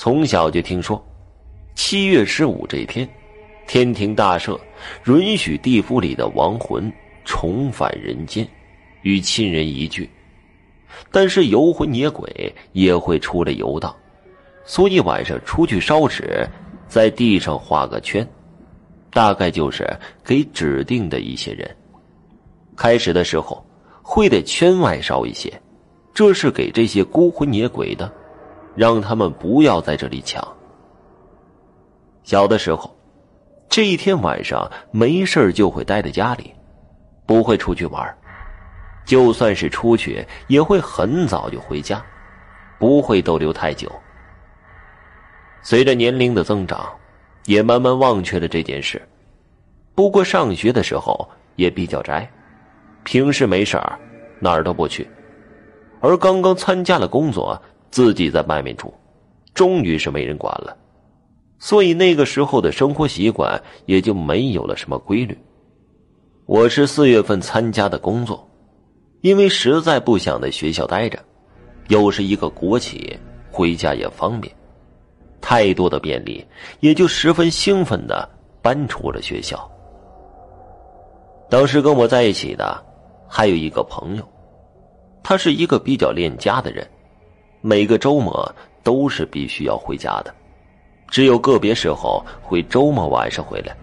从小就听说，七月十五这天，天庭大赦，允许地府里的亡魂重返人间，与亲人一聚。但是游魂野鬼也会出来游荡，所以晚上出去烧纸，在地上画个圈，大概就是给指定的一些人。开始的时候会在圈外烧一些，这是给这些孤魂野鬼的。让他们不要在这里抢。小的时候，这一天晚上没事就会待在家里，不会出去玩。就算是出去，也会很早就回家，不会逗留太久。随着年龄的增长，也慢慢忘却了这件事。不过上学的时候也比较宅，平时没事儿哪儿都不去，而刚刚参加了工作。自己在外面住，终于是没人管了，所以那个时候的生活习惯也就没有了什么规律。我是四月份参加的工作，因为实在不想在学校待着，又是一个国企，回家也方便，太多的便利，也就十分兴奋的搬出了学校。当时跟我在一起的还有一个朋友，他是一个比较恋家的人。每个周末都是必须要回家的，只有个别时候会周末晚上回来，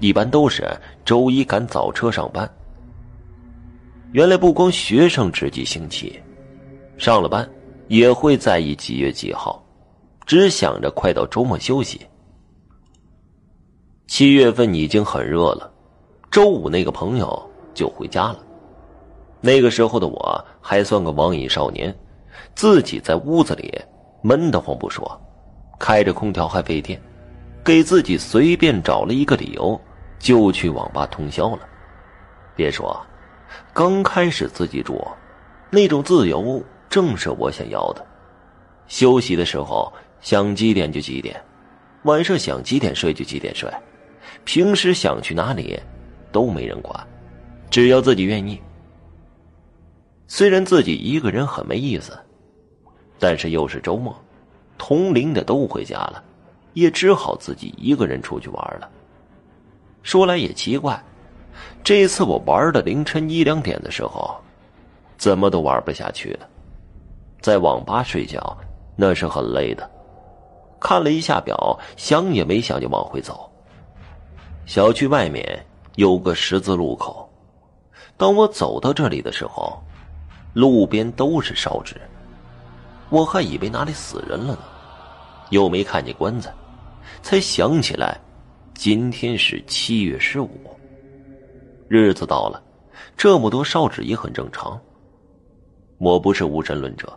一般都是周一赶早车上班。原来不光学生只记星期，上了班也会在意几月几号，只想着快到周末休息。七月份已经很热了，周五那个朋友就回家了。那个时候的我还算个网瘾少年。自己在屋子里闷得慌不说，开着空调还费电，给自己随便找了一个理由，就去网吧通宵了。别说，刚开始自己住，那种自由正是我想要的。休息的时候想几点就几点，晚上想几点睡就几点睡，平时想去哪里都没人管，只要自己愿意。虽然自己一个人很没意思。但是又是周末，同龄的都回家了，也只好自己一个人出去玩了。说来也奇怪，这次我玩到凌晨一两点的时候，怎么都玩不下去了。在网吧睡觉那是很累的。看了一下表，想也没想就往回走。小区外面有个十字路口，当我走到这里的时候，路边都是烧纸。我还以为哪里死人了呢，又没看见棺材，才想起来，今天是七月十五。日子到了，这么多烧纸也很正常。我不是无神论者，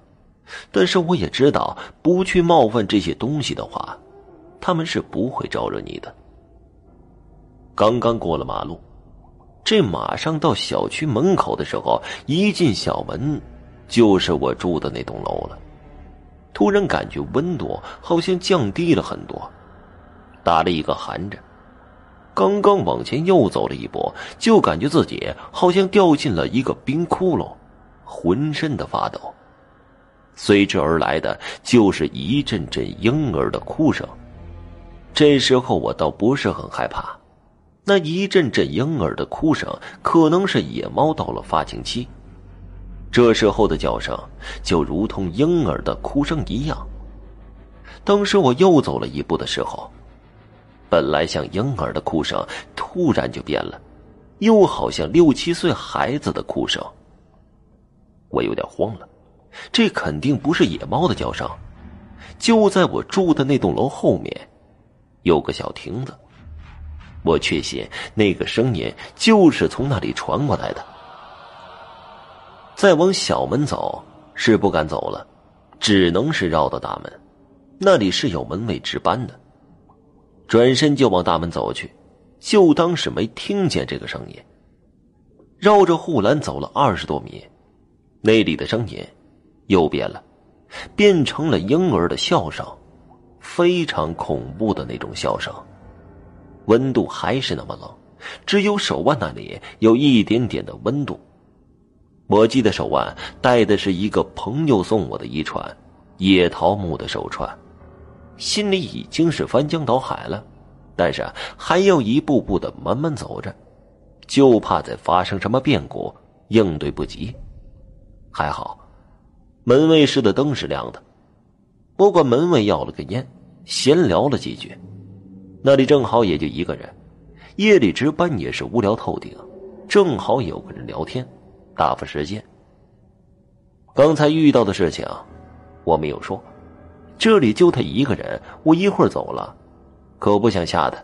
但是我也知道，不去冒犯这些东西的话，他们是不会招惹你的。刚刚过了马路，这马上到小区门口的时候，一进小门，就是我住的那栋楼了。突然感觉温度好像降低了很多，打了一个寒颤。刚刚往前又走了一步，就感觉自己好像掉进了一个冰窟窿，浑身的发抖。随之而来的就是一阵阵婴儿的哭声。这时候我倒不是很害怕，那一阵阵婴儿的哭声可能是野猫到了发情期。这时候的叫声就如同婴儿的哭声一样。当时我又走了一步的时候，本来像婴儿的哭声突然就变了，又好像六七岁孩子的哭声。我有点慌了，这肯定不是野猫的叫声。就在我住的那栋楼后面，有个小亭子，我确信那个声音就是从那里传过来的。再往小门走是不敢走了，只能是绕到大门，那里是有门卫值班的。转身就往大门走去，就当是没听见这个声音。绕着护栏走了二十多米，那里的声音又变了，变成了婴儿的笑声，非常恐怖的那种笑声。温度还是那么冷，只有手腕那里有一点点的温度。我记得手腕戴的是一个朋友送我的一串野桃木的手串，心里已经是翻江倒海了，但是还要一步步的慢慢走着，就怕再发生什么变故，应对不及。还好，门卫室的灯是亮的。不过门卫要了个烟，闲聊了几句。那里正好也就一个人，夜里值班也是无聊透顶，正好有个人聊天，打发时间。刚才遇到的事情，我没有说。这里就他一个人，我一会儿走了，可不想吓他。